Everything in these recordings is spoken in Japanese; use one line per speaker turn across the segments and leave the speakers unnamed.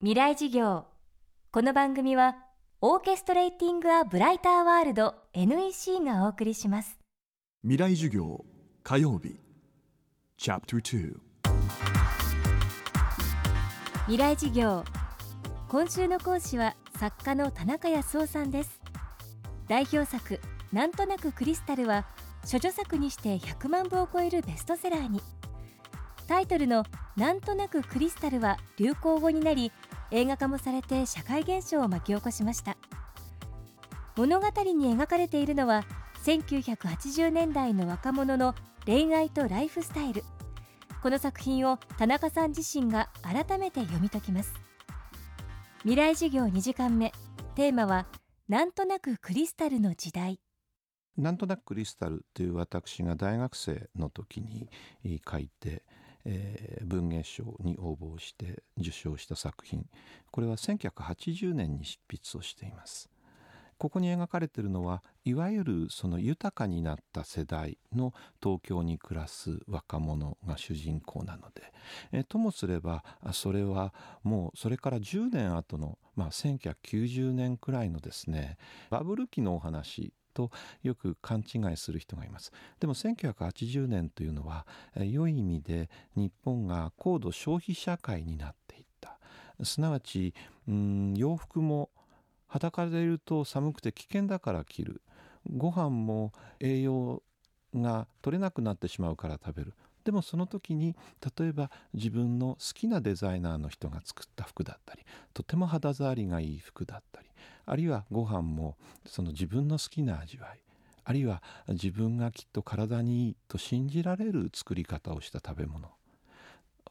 未来事業。この番組はオーケストレーティング・ア・ブライター・ワールド NEC がお送りします。
未来授業火曜日。チャプター
未来事業。今週の講師は作家の田中康夫さんです。代表作なんとなくクリスタルは処女作にして100万部を超えるベストセラーに。タイトルのなんとなくクリスタルは流行語になり映画化もされて社会現象を巻き起こしました。物語に描かれているのは1980年代の若者の恋愛とライフスタイル。この作品を田中さん自身が改めて読み解きます。未来授業2時間目。テーマはなんとなくクリスタルの時代。
なんとなくクリスタルという私が大学生の時に書いてえー、文芸賞に応募して受賞した作品。これは1980年に執筆をしています。ここに描かれているのはいわゆるその豊かになった世代の東京に暮らす若者が主人公なので、えともすればそれはもうそれから10年後の、まあ、1990年くらいのですねバブル期のお話とよく勘違いする人がいます。でも1980年というのは良い意味で日本が高度消費社会になっていった。すなわちうん洋服も裸でいると寒くて危険だから着る。ご飯も栄養が取れなくなってしまうから食べる。でもその時に例えば自分の好きなデザイナーの人が作った服だったりとても肌触りがいい服だったりあるいはご飯もその自分の好きな味わいあるいは自分がきっと体にいいと信じられる作り方をした食べ物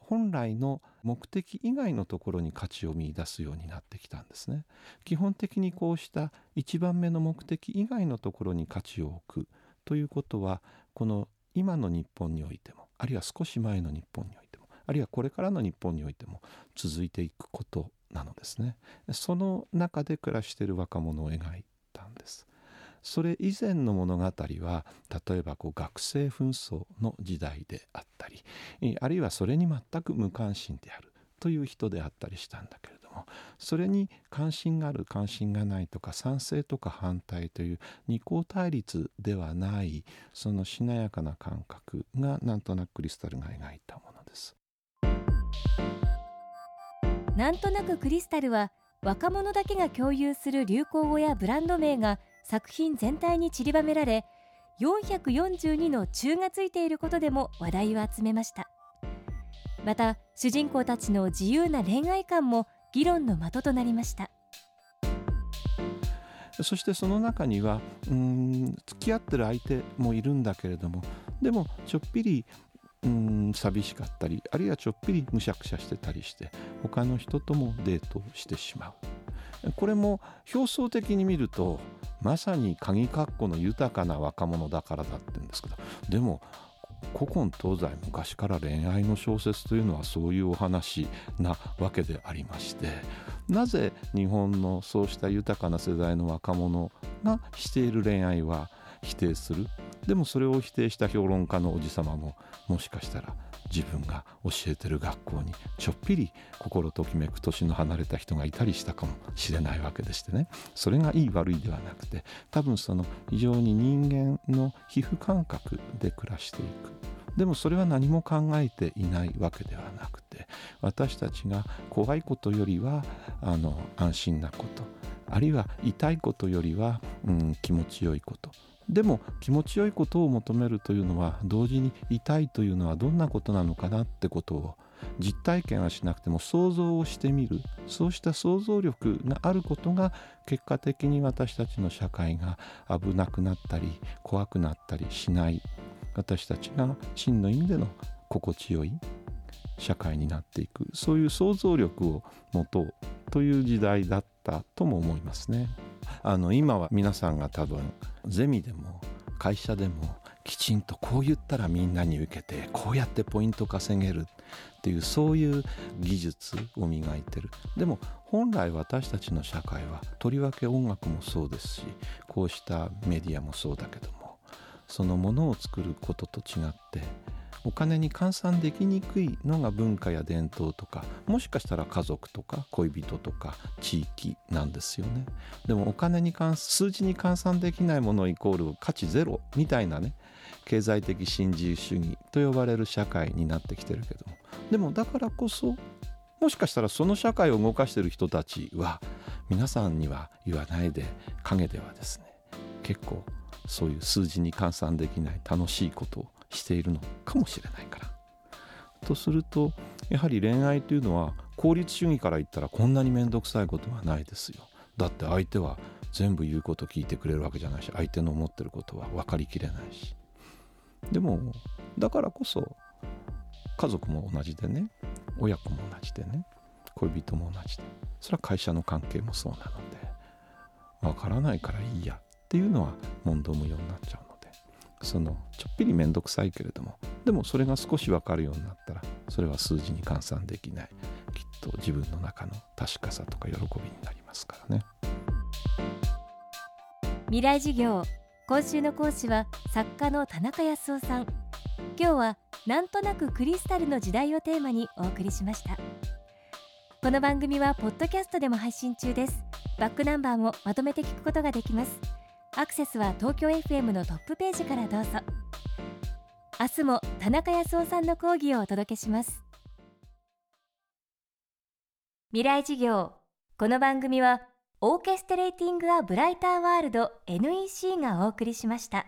本来の目的以外のところに価値を見いだすようになってきたんですね。基本的にこうした一番目の目的以外のところに価値を置くということはこの今の日本においてもあるいは少し前の日本においてもあるいはこれからの日本においても続いていくことなのですね。その中で暮らしている若者を描いたんです。それ以前の物語は例えばこう学生紛争の時代であったりあるいはそれに全く無関心であるという人であったりしたんだけれどそれに関心がある関心がないとか賛成とか反対という二項対立ではないそのしなやかな感覚がなんとなくクリスタルが描いたものです。
なんとなくクリスタルは若者だけが共有する流行語やブランド名が作品全体に散りばめられ442の中がついていることでも話題を集めましたまた主人公たちの自由な恋愛観も議論の的となりました。
そしてその中にはうん付き合ってる相手もいるんだけれどもでもちょっぴりうん寂しかったりあるいはちょっぴりむしゃくしゃしてたりして他の人ともデートをしてしまう。これも表層的に見るとまさに鍵括弧の豊かな若者だからだって言うんですけどでも古今東西昔から恋愛の小説というのはそういうお話なわけでありましてなぜ日本のそうした豊かな世代の若者がしている恋愛は否定する？でもそれを否定した評論家のおじ様ももしかしたら自分が教えてる学校にちょっぴり心ときめく年の離れた人がいたりしたかもしれないわけでしてね。それがいい悪いではなくて多分その非常に人間の皮膚感覚で暮らしていく。でもそれは何も考えていないわけではなくて私たちが怖いことよりはあの安心なことあるいは痛いことよりは、うん、気持ちよいこと。でも気持ちよいことを求めるというのは同時に痛いというのはどんなことなのかなってことを実体験はしなくても想像をしてみる。そうした想像力があることが結果的に私たちの社会が危なくなったり怖くなったりしない。私たちが真の意味での心地よい社会になっていく。そういう想像力を持とう。という時代だったとも思いますね。あの今は皆さんが多分ゼミでも会社でもきちんとこう言ったらみんなに受けてこうやってポイント稼げるっていうそういう技術を磨いてるでも本来私たちの社会はとりわけ音楽もそうですしこうしたメディアもそうだけどもそのものを作ることと違ってお金に換算できにくいのが文化や伝統とかもしかしたら家族とか恋人とか地域なんですよね。でもお金に換数字に換算できないものイコール価値ゼロみたいなね経済的新自由主義と呼ばれる社会になってきてるけども。でもだからこそもしかしたらその社会を動かしてる人たちは皆さんには言わないで陰ではですね結構そういう数字に換算できない楽しいことをしているのかもしれないから。とするとやはり恋愛というのは効率主義から言ったらこんなに面倒くさいことはないですよ。だって相手は全部言うこと聞いてくれるわけじゃないし相手の思ってることは分かりきれないしでもだからこそ家族も同じでね親子も同じでね恋人も同じでそれは会社の関係もそうなので分からないからいいやっていうのは問答無用になっちゃうのでそのちょっぴり面倒くさいけれどもでもそれが少し分かるようになったらそれは数字に換算できない。きっと自分の中の確かさとか喜びになりますからね。
未来授業。今週の講師は作家の田中康夫さん。今日はなんとなくクリスタルの時代をテーマにお送りしました。この番組はポッドキャストでも配信中です。バックナンバーもまとめて聞くことができます。アクセスは東京 FM のトップページからどうぞ。明日も田中康夫さんの講義をお届けします。未来事業。この番組はオーケストレーティング・ア・ブライター・ワールド NEC がお送りしました。